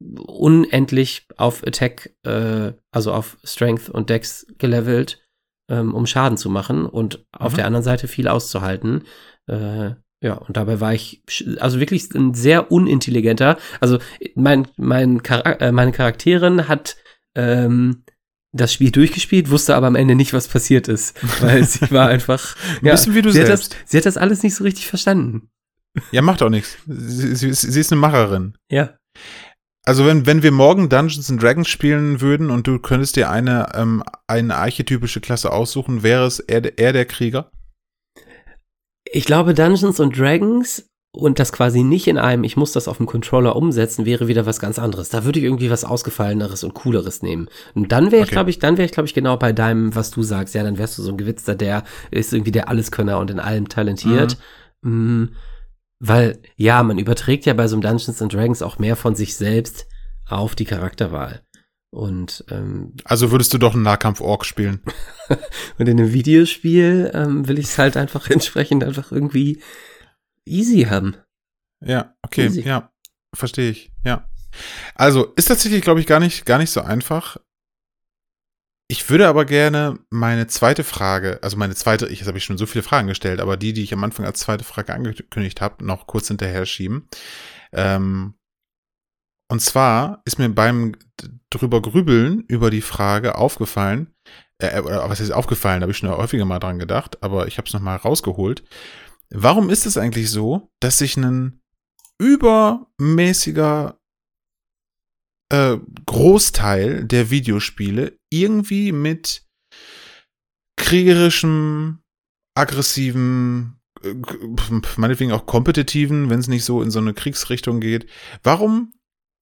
unendlich auf Attack, äh, also auf Strength und Dex gelevelt, ähm, um Schaden zu machen und auf Mhm. der anderen Seite viel auszuhalten. Äh, ja, und dabei war ich also wirklich ein sehr unintelligenter. Also mein, mein Charak äh, meine Charakterin hat ähm, das Spiel durchgespielt, wusste aber am Ende nicht, was passiert ist, weil sie war einfach Ein bisschen wie du sie hat, selbst. das, sie hat das alles nicht so richtig verstanden. Ja, macht auch nichts. Sie, sie, sie ist eine Macherin. Ja. Also wenn, wenn wir morgen Dungeons and Dragons spielen würden und du könntest dir eine, ähm, eine archetypische Klasse aussuchen, wäre es eher, der- eher der Krieger? Ich glaube, Dungeons und Dragons und das quasi nicht in einem, ich muss das auf dem Controller umsetzen, wäre wieder was ganz anderes. Da würde ich irgendwie was Ausgefalleneres und Cooleres nehmen. Und dann wäre ich, Okay. glaube ich, dann wäre ich, glaube ich, genau bei deinem, was du sagst. Ja, dann wärst du so ein Gewitzter, der ist irgendwie der Alleskönner und in allem talentiert. Mm, weil, ja, man überträgt ja bei so einem Dungeons and Dragons auch mehr von sich selbst auf die Charakterwahl. Und, ähm, Also würdest du doch einen Nahkampf-Ork spielen. und in einem Videospiel ähm, will ich es halt einfach entsprechend einfach irgendwie easy haben. Ja, okay, Easy. ja, verstehe ich, ja. Also, ist tatsächlich, glaube ich, gar nicht, gar nicht so einfach. Ich würde aber gerne meine zweite Frage, also meine zweite, ich, jetzt habe ich schon so viele Fragen gestellt, aber die, die ich am Anfang als zweite Frage angekündigt habe, noch kurz hinterher schieben. Ähm, und zwar ist mir beim drüber grübeln über die Frage aufgefallen, äh, oder was ist aufgefallen, da habe ich schon häufiger mal dran gedacht, aber ich habe es nochmal rausgeholt. Warum ist es eigentlich so, dass sich ein übermäßiger äh, Großteil der Videospiele irgendwie mit kriegerischem, aggressiven, äh, meinetwegen auch kompetitiven, wenn es nicht so in so eine Kriegsrichtung geht. Warum,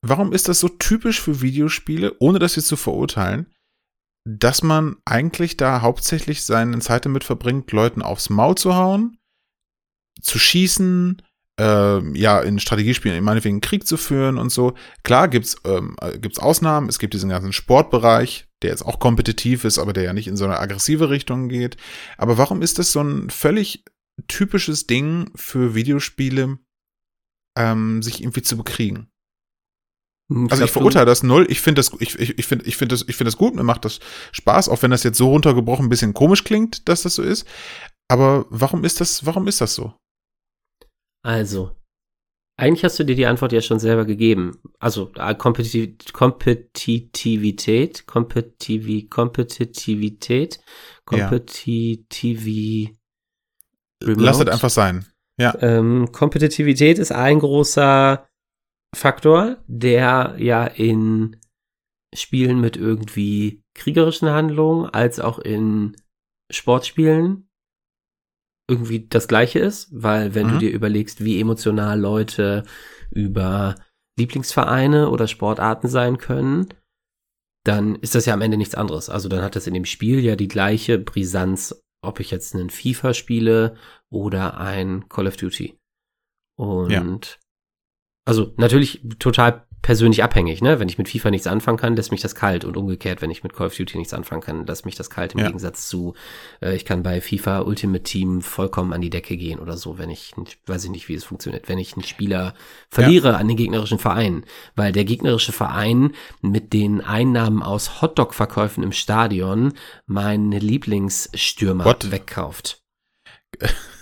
warum ist das so typisch für Videospiele, ohne das jetzt zu verurteilen, dass man eigentlich da hauptsächlich seine Zeit damit verbringt, Leuten aufs Maul zu hauen, zu schießen, ähm, ja, in Strategiespielen meinetwegen Krieg zu führen und so. Klar gibt's ähm, äh, gibt's Ausnahmen. Es gibt diesen ganzen Sportbereich, der jetzt auch kompetitiv ist, aber der ja nicht in so eine aggressive Richtung geht. Aber warum ist das so ein völlig typisches Ding für Videospiele, ähm, sich irgendwie zu bekriegen? Also ich glaub, du- verurteile das null. Ich finde das, ich, ich, ich finde, ich finde das, ich finde das gut. Mir macht das Spaß, auch wenn das jetzt so runtergebrochen ein bisschen komisch klingt, dass das so ist. Aber warum ist das, warum ist das so? Also, eigentlich hast du dir die Antwort ja schon selber gegeben. Also, äh, Kompetitiv Kompetitivität, Kompetivi Kompetitivität, Ja. Kompetitivi Lass es einfach sein. Ähm, Kompetitivität ist ein großer Faktor, der ja in Spielen mit irgendwie kriegerischen Handlungen als auch in Sportspielen irgendwie das gleiche ist, weil wenn Mhm. du dir überlegst, wie emotional Leute über Lieblingsvereine oder Sportarten sein können, dann ist das ja am Ende nichts anderes. Also dann hat das in dem Spiel ja die gleiche Brisanz, ob ich jetzt einen FIFA spiele oder ein Call of Duty. Und Ja. also natürlich total persönlich abhängig, ne? Wenn ich mit FIFA nichts anfangen kann, lässt mich das kalt und umgekehrt, wenn ich mit Call of Duty nichts anfangen kann, lässt mich das kalt im Ja. Gegensatz zu, äh, ich kann bei FIFA Ultimate Team vollkommen an die Decke gehen oder so, wenn ich, weiß ich nicht, wie es funktioniert, wenn ich einen Spieler verliere an den gegnerischen Verein, weil der gegnerische Verein mit den Einnahmen aus Hotdog-Verkäufen im Stadion meinen Lieblingsstürmer What? wegkauft.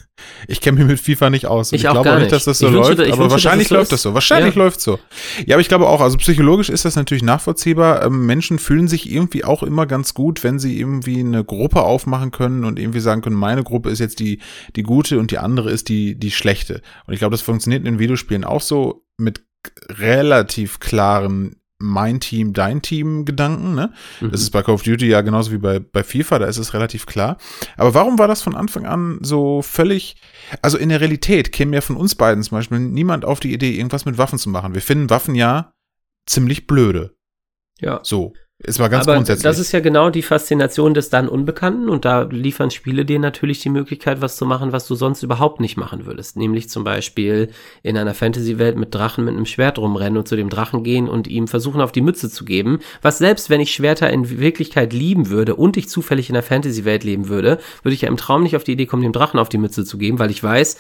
Ich kenne mich mit FIFA nicht aus. Ich ich glaube nicht, nicht. dass das so läuft, aber wünsche, dass wahrscheinlich läuft das so. Wahrscheinlich Ja. läuft so. Ja, aber ich glaube auch, also psychologisch ist das natürlich nachvollziehbar. Ähm, Menschen fühlen sich irgendwie auch immer ganz gut, wenn sie irgendwie eine Gruppe aufmachen können und irgendwie sagen können, meine Gruppe ist jetzt die, die gute und die andere ist die, die schlechte. Und ich glaube, das funktioniert in den Videospielen auch so mit relativ klaren mein Team, dein Team Gedanken, ne? Mhm. Das ist bei Call of Duty ja genauso wie bei, bei FIFA, da ist es relativ klar. Aber warum war das von Anfang an so völlig, also in der Realität käme ja von uns beiden zum Beispiel niemand auf die Idee, irgendwas mit Waffen zu machen. Wir finden Waffen ja ziemlich blöde. ja. So. Ist mal ganz Aber grundsätzlich. das ist ja genau die Faszination des dann Unbekannten und da liefern Spiele dir natürlich die Möglichkeit, was zu machen, was du sonst überhaupt nicht machen würdest. Nämlich zum Beispiel in einer Fantasy-Welt mit Drachen mit einem Schwert rumrennen und zu dem Drachen gehen und ihm versuchen, auf die Mütze zu geben. Was selbst, wenn ich Schwerter in Wirklichkeit lieben würde und ich zufällig in der Fantasy-Welt leben würde, würde ich ja im Traum nicht auf die Idee kommen, dem Drachen auf die Mütze zu geben, weil ich weiß,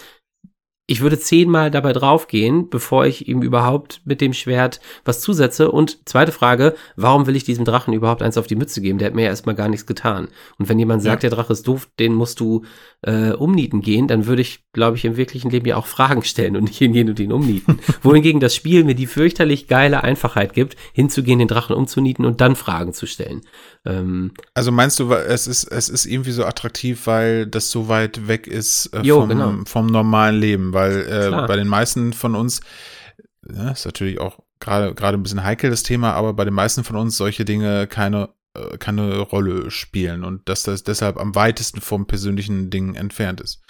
ich würde zehnmal dabei draufgehen, bevor ich ihm überhaupt mit dem Schwert was zusetze. Und zweite Frage, warum will ich diesem Drachen überhaupt eins auf die Mütze geben? Der hat mir ja erstmal gar nichts getan. Und wenn jemand sagt, Ja. der Drache ist doof, den musst du äh, umnieten gehen, dann würde ich, glaube ich, im wirklichen Leben ja auch Fragen stellen und nicht hingehen und ihn umnieten. Wohingegen das Spiel mir die fürchterlich geile Einfachheit gibt, hinzugehen, den Drachen umzunieten und dann Fragen zu stellen. Ähm, also meinst du, es ist, es ist irgendwie so attraktiv, weil das so weit weg ist äh, Jo, vom, genau. vom normalen Leben, weil äh, bei den meisten von uns, ja, ist natürlich auch gerade gerade ein bisschen heikel das Thema, aber bei den meisten von uns solche Dinge keine äh, keine Rolle spielen und dass das deshalb am weitesten vom persönlichen Ding entfernt ist.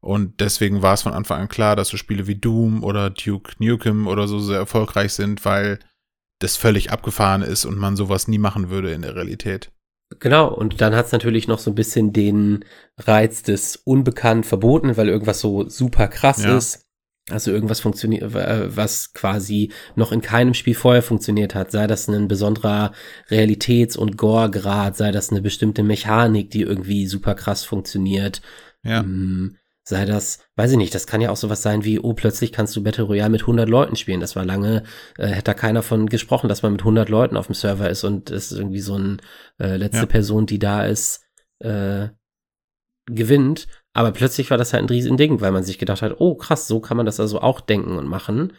Und deswegen war es von Anfang an klar, dass so Spiele wie Doom oder Duke Nukem oder so sehr erfolgreich sind, weil das völlig abgefahren ist und man sowas nie machen würde in der Realität. Genau, und dann hat's natürlich noch so ein bisschen den Reiz des unbekannt verboten, weil irgendwas so super krass Ja. ist. Also irgendwas funktioniert, äh, was quasi noch in keinem Spiel vorher funktioniert hat, sei das ein besonderer Realitäts- und Gore-Grad, sei das eine bestimmte Mechanik, die irgendwie super krass funktioniert. Ja. Mm, Sei das, weiß ich nicht, das kann ja auch sowas sein wie, oh, plötzlich kannst du Battle Royale mit 100 Leuten spielen. Das war lange, äh, hätte da keiner von gesprochen, dass man mit 100 Leuten auf dem Server ist und es ist irgendwie so ein äh, letzte Ja. Person, die da ist, äh, gewinnt. Aber plötzlich war das halt ein Riesending, weil man sich gedacht hat, oh krass, so kann man das also auch denken und machen.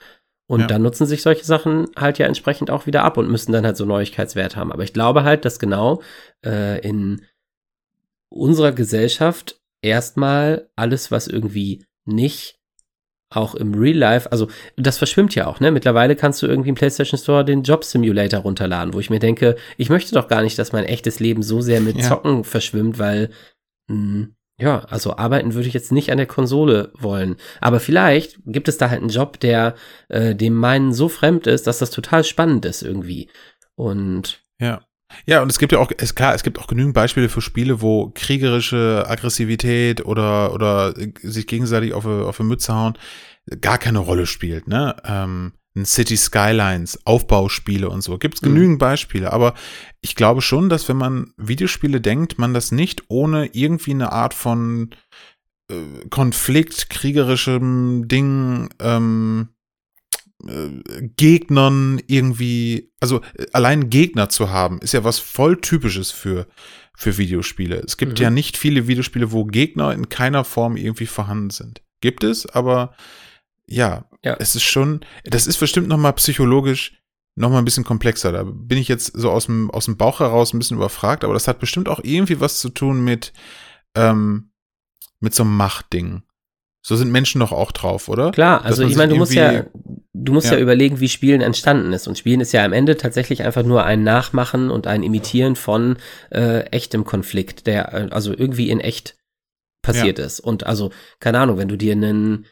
Und Ja. dann nutzen sich solche Sachen halt ja entsprechend auch wieder ab und müssen dann halt so Neuigkeitswert haben. Aber ich glaube halt, dass genau äh, in unserer Gesellschaft erstmal alles, was irgendwie nicht auch im Real Life, also das verschwimmt ja auch, ne? Mittlerweile kannst du irgendwie im PlayStation Store den Job Simulator runterladen, wo ich mir denke, ich möchte doch gar nicht, dass mein echtes Leben so sehr mit Ja. Zocken verschwimmt, weil mh, ja, also arbeiten würde ich jetzt nicht an der Konsole wollen. Aber vielleicht gibt es da halt einen Job, der äh, dem meinen so fremd ist, dass das total spannend ist irgendwie. Und Ja. Ja, und es gibt ja auch, ist klar, es gibt auch genügend Beispiele für Spiele, wo kriegerische Aggressivität oder, oder sich gegenseitig auf, eine- auf eine Mütze hauen gar keine Rolle spielt, ne? Ähm, City Skylines, Aufbauspiele und so. Gibt es Mhm. genügend Beispiele, aber ich glaube schon, dass wenn man Videospiele denkt, man das nicht ohne irgendwie eine Art von äh, Konflikt, kriegerischem Ding, ähm, äh, Gegnern irgendwie, also äh, allein Gegner zu haben, ist ja was voll typisches für, für Videospiele. Es gibt Mhm. ja nicht viele Videospiele, wo Gegner in keiner Form irgendwie vorhanden sind. Gibt es, aber ja, Ja. es ist schon, das ist bestimmt noch mal psychologisch noch mal ein bisschen komplexer. Da bin ich jetzt so aus dem, aus dem Bauch heraus ein bisschen überfragt, aber das hat bestimmt auch irgendwie was zu tun mit, ähm, mit so einem Machtding. So sind Menschen doch auch drauf, oder? Klar, also ich meine, du musst ja, du musst ja. Ja. überlegen, wie Spielen entstanden ist. Und Spielen ist ja am Ende tatsächlich einfach nur ein Nachmachen und ein Imitieren von äh, echtem Konflikt, der äh, also irgendwie in echt passiert ist. Und also, keine Ahnung, wenn du dir einen,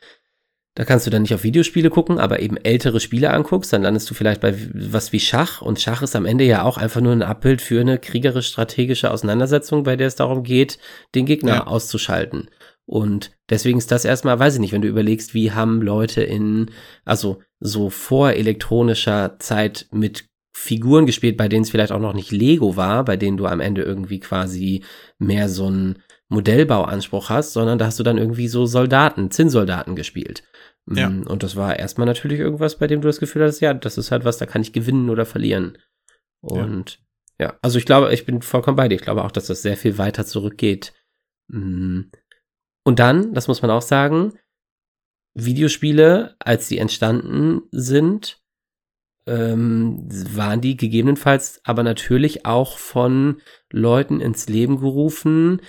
da kannst du dann nicht auf Videospiele gucken, aber eben ältere Spiele anguckst, dann landest du vielleicht bei was wie Schach. Und Schach ist am Ende ja auch einfach nur ein Abbild für eine kriegerisch-strategische Auseinandersetzung, bei der es darum geht, den Gegner Ja. auszuschalten. Und deswegen ist das erstmal, weiß ich nicht, wenn du überlegst, wie haben Leute in, also so vor elektronischer Zeit mit Figuren gespielt, bei denen es vielleicht auch noch nicht Lego war, bei denen du am Ende irgendwie quasi mehr so einen Modellbauanspruch hast, sondern da hast du dann irgendwie so Soldaten, Zinnsoldaten gespielt. Ja. Mm, Und das war erstmal natürlich irgendwas, bei dem du das Gefühl hast, ja, das ist halt was, da kann ich gewinnen oder verlieren. Und ja, also ich glaube, ich bin vollkommen bei dir. Ich glaube auch, dass das sehr viel weiter zurückgeht. Mm. Und dann, das muss man auch sagen, Videospiele, als die entstanden sind, ähm, waren die gegebenenfalls aber natürlich auch von Leuten ins Leben gerufen,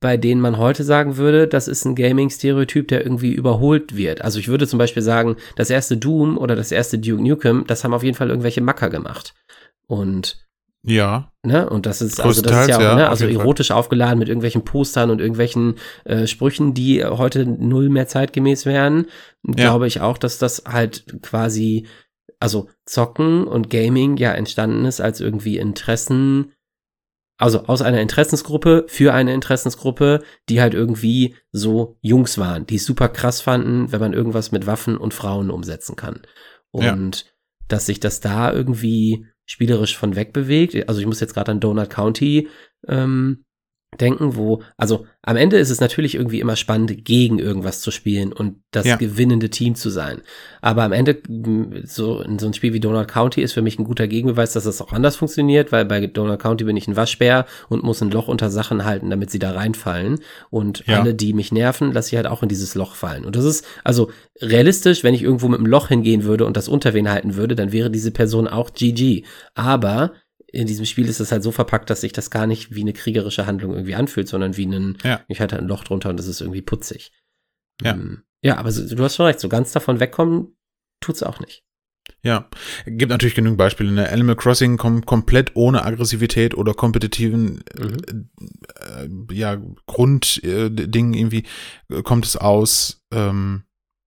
bei denen man heute sagen würde, das ist ein Gaming-Stereotyp, der irgendwie überholt wird. Also ich würde zum Beispiel sagen, das erste Doom oder das erste Duke Nukem, das haben auf jeden Fall irgendwelche Macker gemacht. Und Ja, Ne? Und das ist, also das ist ja auch, ja, ne? also jeden Fall. erotisch aufgeladen mit irgendwelchen Postern und irgendwelchen äh, Sprüchen, die heute null mehr zeitgemäß wären. Glaube ich auch, dass das halt quasi, also Zocken und Gaming ja entstanden ist als irgendwie Interessen, also aus einer Interessensgruppe für eine Interessensgruppe, die halt irgendwie so Jungs waren, die es super krass fanden, wenn man irgendwas mit Waffen und Frauen umsetzen kann. Ja. Und dass sich das da irgendwie spielerisch von weg bewegt. Also ich muss jetzt gerade an Donut County ähm, denken, wo, also am Ende ist es natürlich irgendwie immer spannend, gegen irgendwas zu spielen und das Ja. gewinnende Team zu sein. Aber am Ende, so, in so ein Spiel wie Donut County ist für mich ein guter Gegenbeweis, dass das auch anders funktioniert, weil bei Donut County bin ich ein Waschbär und muss ein Loch unter Sachen halten, damit sie da reinfallen. Und Ja. alle, die mich nerven, lasse ich halt auch in dieses Loch fallen. Und das ist, also realistisch, wenn ich irgendwo mit einem Loch hingehen würde und das unter wen halten würde, dann wäre diese Person auch GG. Aber in diesem Spiel ist es halt so verpackt, dass sich das gar nicht wie eine kriegerische Handlung irgendwie anfühlt, sondern wie ein, Ja. ich hatte ein Loch drunter und das ist irgendwie putzig. Ja. Ähm, ja, aber so, du hast schon recht, so ganz davon wegkommen tut's auch nicht. Ja, gibt natürlich genügend Beispiele. Ne? Animal Crossing kommt komplett ohne Aggressivität oder kompetitiven äh, ja, Grunddingen irgendwie äh, kommt es aus. Ähm,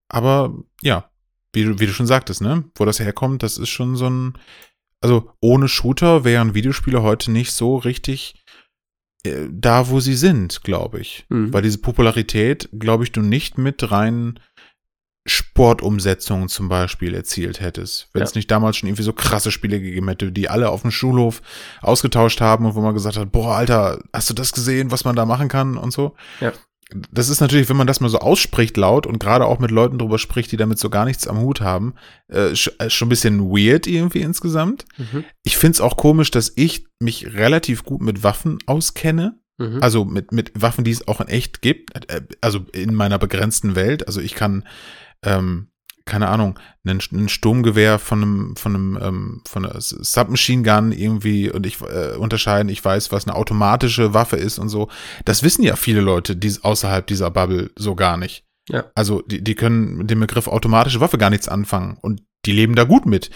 aber ja, wie, du- wie du schon sagtest, ne, wo das herkommt, das ist schon so ein, also ohne Shooter wären Videospiele heute nicht so richtig äh, da, wo sie sind, glaube ich. Mhm. Weil diese Popularität, glaube ich, du nicht mit rein Sportumsetzungen zum Beispiel erzielt hättest. Wenn es Ja. nicht damals schon irgendwie so krasse Spiele gegeben hätte, die alle auf dem Schulhof ausgetauscht haben und wo man gesagt hat, boah, Alter, hast du das gesehen, was man da machen kann und so. Ja. Das ist natürlich, wenn man das mal so ausspricht laut und gerade auch mit Leuten drüber spricht, die damit so gar nichts am Hut haben, äh, äh, schon ein bisschen weird irgendwie insgesamt. Mhm. Ich find's auch komisch, dass ich mich relativ gut mit Waffen auskenne. Mhm. Also mit, mit Waffen, die es auch in echt gibt. Äh, Also in meiner begrenzten Welt. Also ich kann, ähm, keine Ahnung, ein, ein Sturmgewehr von einem, von einem, ähm, von einer Submachine Gun irgendwie und ich äh, unterscheiden, ich weiß, was eine automatische Waffe ist und so. Das wissen ja viele Leute, die außerhalb dieser Bubble so gar nicht. Ja. Also die, die können mit dem Begriff automatische Waffe gar nichts anfangen und die leben da gut mit.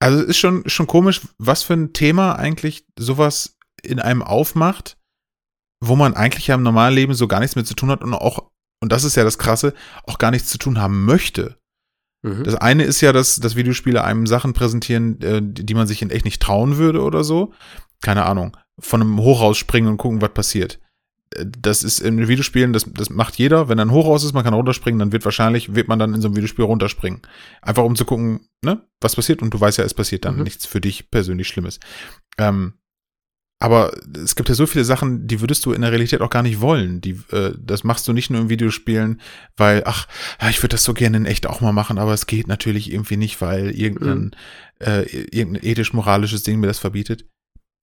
Also es ist schon, schon komisch, was für ein Thema eigentlich sowas in einem aufmacht, wo man eigentlich ja im normalen Leben so gar nichts mit zu tun hat und auch, und das ist ja das Krasse, auch gar nichts zu tun haben möchte. Mhm. Das eine ist ja, dass, dass Videospiele einem Sachen präsentieren, äh, die man sich in echt nicht trauen würde oder so. Keine Ahnung. Von einem Hochhaus springen und gucken, was passiert. Äh, Das ist in Videospielen, das, das macht jeder. Wenn ein Hochhaus ist, man kann runterspringen, dann wird wahrscheinlich, wird man dann in so einem Videospiel runterspringen. Einfach um zu gucken, ne, was passiert. Und du weißt ja, es passiert dann Mhm. nichts für dich persönlich Schlimmes. Ähm, aber es gibt ja so viele Sachen, die würdest du in der Realität auch gar nicht wollen. Die, äh, das machst du nicht nur in Videospielen, weil, ach, ich würde das so gerne in echt auch mal machen, aber es geht natürlich irgendwie nicht, weil irgendein, äh, irgendein ethisch-moralisches Ding mir das verbietet.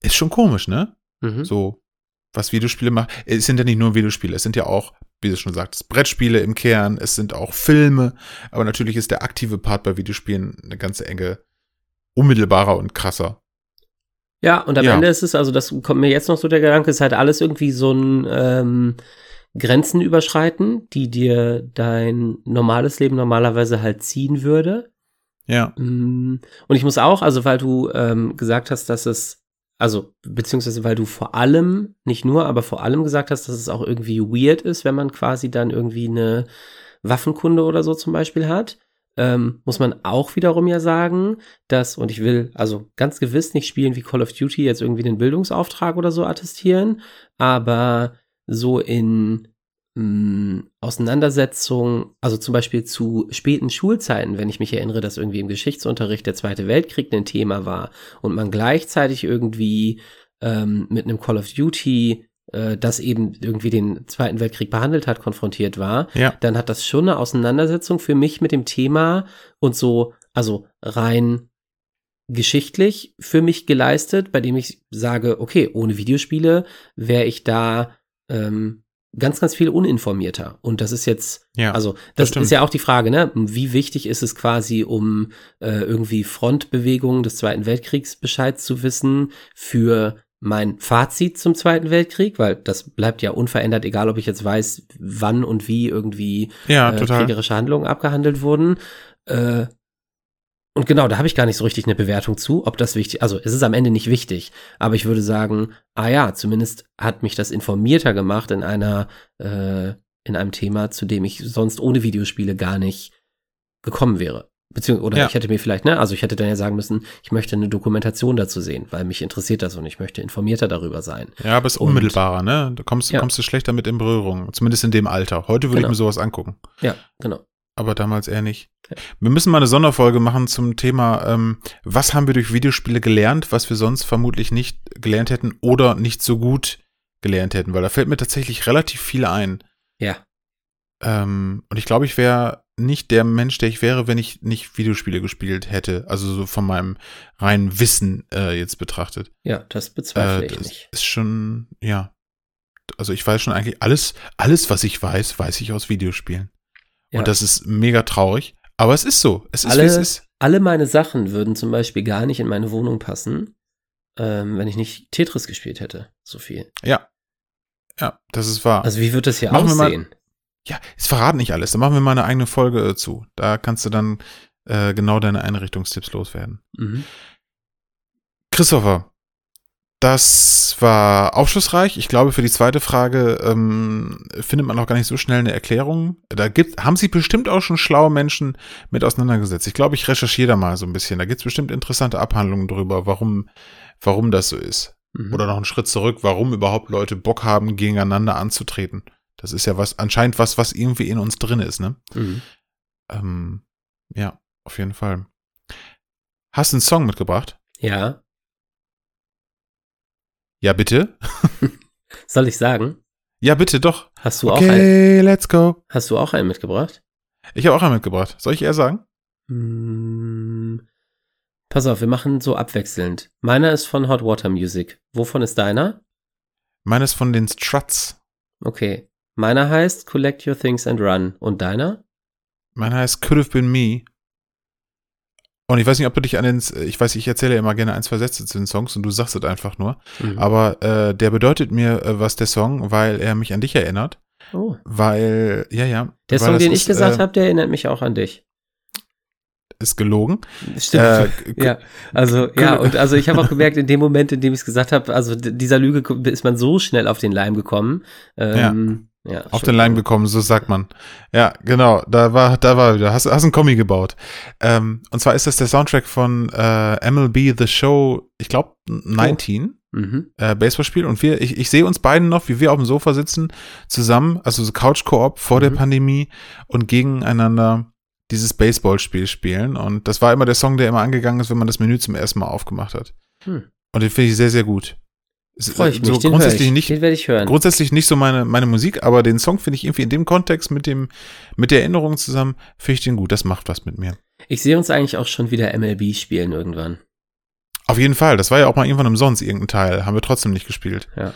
Ist schon komisch, ne? Mhm. So, was Videospiele machen. Es sind ja nicht nur Videospiele, es sind ja auch, wie du schon sagst, Brettspiele im Kern, es sind auch Filme, aber natürlich ist der aktive Part bei Videospielen eine ganze Enge unmittelbarer und krasser. Ja, und am Ja. Ende ist es, also das kommt mir jetzt noch so der Gedanke, ist halt alles irgendwie so ein ähm, Grenzen überschreiten, die dir dein normales Leben normalerweise halt ziehen würde. Ja. Mm, Und ich muss auch, also weil du ähm, gesagt hast, dass es, also beziehungsweise weil du vor allem, nicht nur, aber vor allem gesagt hast, dass es auch irgendwie weird ist, wenn man quasi dann irgendwie eine Waffenkunde oder so zum Beispiel hat, ähm, muss man auch wiederum ja sagen, dass, und ich will also ganz gewiss nicht spielen wie Call of Duty jetzt irgendwie den Bildungsauftrag oder so attestieren, aber so in mh, Auseinandersetzung, also zum Beispiel zu späten Schulzeiten, wenn ich mich erinnere, dass irgendwie im Geschichtsunterricht der Zweite Weltkrieg ein Thema war und man gleichzeitig irgendwie ähm, mit einem Call of Duty, äh, das eben irgendwie den Zweiten Weltkrieg behandelt hat, konfrontiert war, Ja. dann hat das schon eine Auseinandersetzung für mich mit dem Thema und so, also rein geschichtlich für mich geleistet, bei dem ich sage, okay, ohne Videospiele wäre ich da ähm, ganz, ganz viel uninformierter. Und das ist jetzt, Ja. also das das, ist ja auch die Frage, ne? Wie wichtig ist es quasi, um äh, irgendwie Frontbewegungen des Zweiten Weltkriegs Bescheid zu wissen für mein Fazit zum Zweiten Weltkrieg, weil das bleibt ja unverändert, egal ob ich jetzt weiß, wann und wie irgendwie ja, äh, kriegerische Handlungen abgehandelt wurden. Äh, und genau, da habe ich gar nicht so richtig eine Bewertung zu, ob das wichtig, also es ist am Ende nicht wichtig, aber ich würde sagen, ah ja, zumindest hat mich das informierter gemacht in einer, äh, in einem Thema, zu dem ich sonst ohne Videospiele gar nicht gekommen wäre. Beziehungsweise, oder Ja. ich hätte mir vielleicht, ne, also ich hätte dann ja sagen müssen, ich möchte eine Dokumentation dazu sehen, weil mich interessiert das und ich möchte informierter darüber sein. Ja, aber es ist Und- unmittelbarer, ne? Da kommst, Ja. kommst du schlechter mit in Berührung. Zumindest in dem Alter. Heute würde Genau. ich mir sowas angucken. Ja, genau. Aber damals eher nicht. Ja. Wir müssen mal eine Sonderfolge machen zum Thema, ähm, was haben wir durch Videospiele gelernt, was wir sonst vermutlich nicht gelernt hätten oder nicht so gut gelernt hätten, weil da fällt mir tatsächlich relativ viel ein. Ja, Ähm, und ich glaube, ich wäre nicht der Mensch, der ich wäre, wenn ich nicht Videospiele gespielt hätte. Also so von meinem reinen Wissen äh, jetzt betrachtet. ja, das bezweifle Äh, ich das nicht. ist schon, ja. Also ich weiß schon eigentlich alles, alles, was ich weiß, weiß ich aus Videospielen. Ja. Und das ist mega traurig. Aber es ist so. Es ist, Alle- wie es ist. Alle meine Sachen würden zum Beispiel gar nicht in meine Wohnung passen, ähm, wenn ich nicht Tetris gespielt hätte. So viel. Ja. Ja, das ist wahr. Also wie wird das hier Machen aussehen? Ja, es verraten nicht alles. Da machen wir mal eine eigene Folge äh, zu. Da kannst du dann äh, genau deine Einrichtungstipps loswerden. Mhm. Christopher, das war aufschlussreich. Ich glaube, für die zweite Frage ähm, findet man auch gar nicht so schnell eine Erklärung. Da gibt, haben sich bestimmt auch schon schlaue Menschen mit auseinandergesetzt. Ich glaube, ich recherchiere da mal so ein bisschen. Da gibt es bestimmt interessante Abhandlungen drüber, warum, warum das so ist. Mhm. Oder noch einen Schritt zurück, warum überhaupt Leute Bock haben, gegeneinander anzutreten. Das ist ja was, anscheinend was, was irgendwie in uns drin ist, ne? Mhm. Ähm, ja, auf jeden Fall. Hast du einen Song mitgebracht? Ja, Ja, bitte. soll ich sagen? Ja, bitte, doch. Hast du auch einen, Okay, let's go. hast du auch einen mitgebracht? Ich habe auch einen mitgebracht. Soll ich eher sagen? Mm, pass auf, wir machen so abwechselnd. Meiner ist von Hot Water Music. Wovon ist deiner? Meines von den Struts. Okay. Meiner heißt Collect Your Things and Run. Und deiner? Mein heißt Could Have Been Me. Und ich weiß nicht, ob du dich an den, ich weiß, ich erzähle ja immer gerne ein, zwei Sätze zu den Songs und du sagst es einfach nur. Mhm. Aber äh, der bedeutet mir äh, was, der Song, weil er mich an dich erinnert. oh. Weil, ja, ja. Der Song, den ich ist, gesagt äh, habe, der erinnert mich auch an dich. Ist gelogen. Stimmt. Äh, ja, also ja, und also ich habe auch gemerkt, in dem Moment, in dem ich es gesagt habe, also dieser Lüge ist man so schnell auf den Leim gekommen. Ähm, ja. Auf den Leim gekommen, so sagt man. Ja, genau, da war, da war wieder, hast, hast einen Kommi gebaut. Ähm, und zwar ist das der Soundtrack von äh, MLB The Show, ich glaube 19, Mhm. äh, Baseballspiel. Und wir, ich, ich sehe uns beiden noch, wie wir auf dem Sofa sitzen, zusammen, also so Couch-Koop vor der Mhm. Pandemie und gegeneinander dieses Baseballspiel spielen. Und das war immer der Song, der immer angegangen ist, wenn man das Menü zum ersten Mal aufgemacht hat. Hm. Und den finde ich sehr, sehr gut. Freue ich mich, so den, hör grundsätzlich ich. nicht, den werde ich hören. grundsätzlich nicht so meine, meine Musik, aber den Song finde ich irgendwie in dem Kontext mit dem, mit der Erinnerung zusammen, finde ich den gut. Das macht was mit mir. Ich sehe uns eigentlich auch schon wieder MLB spielen irgendwann. Auf jeden Fall. Das war ja auch mal irgendwann umsonst irgendein Teil. Haben wir trotzdem nicht gespielt. Ja.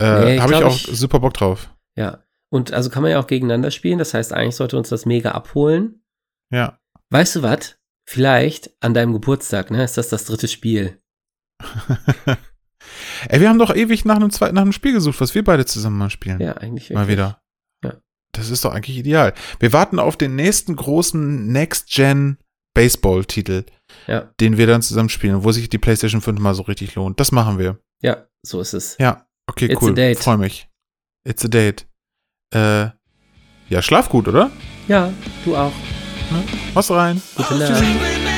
Äh, Nee, ich Habe ich auch ich- super Bock drauf. Ja. Und also kann man ja auch gegeneinander spielen. Das heißt, eigentlich sollte uns das mega abholen. Ja. Weißt du was? Vielleicht an deinem Geburtstag, ne? Ist das das dritte Spiel? Ey, wir haben doch ewig nach einem zweiten, nach einem Spiel gesucht, was wir beide zusammen mal spielen. Ja, eigentlich. Mal wirklich. wieder. Ja. Das ist doch eigentlich ideal. Wir warten auf den nächsten großen Next-Gen Baseball-Titel, Ja, den wir dann zusammen spielen, wo sich die PlayStation 5 mal so richtig lohnt. Das machen wir. ja, so ist es. Ja, okay, It's cool. Freue mich. It's a date. Äh, ja, schlaf gut, oder? Ja, du auch. Was rein. Gute Nacht. Tschüssi.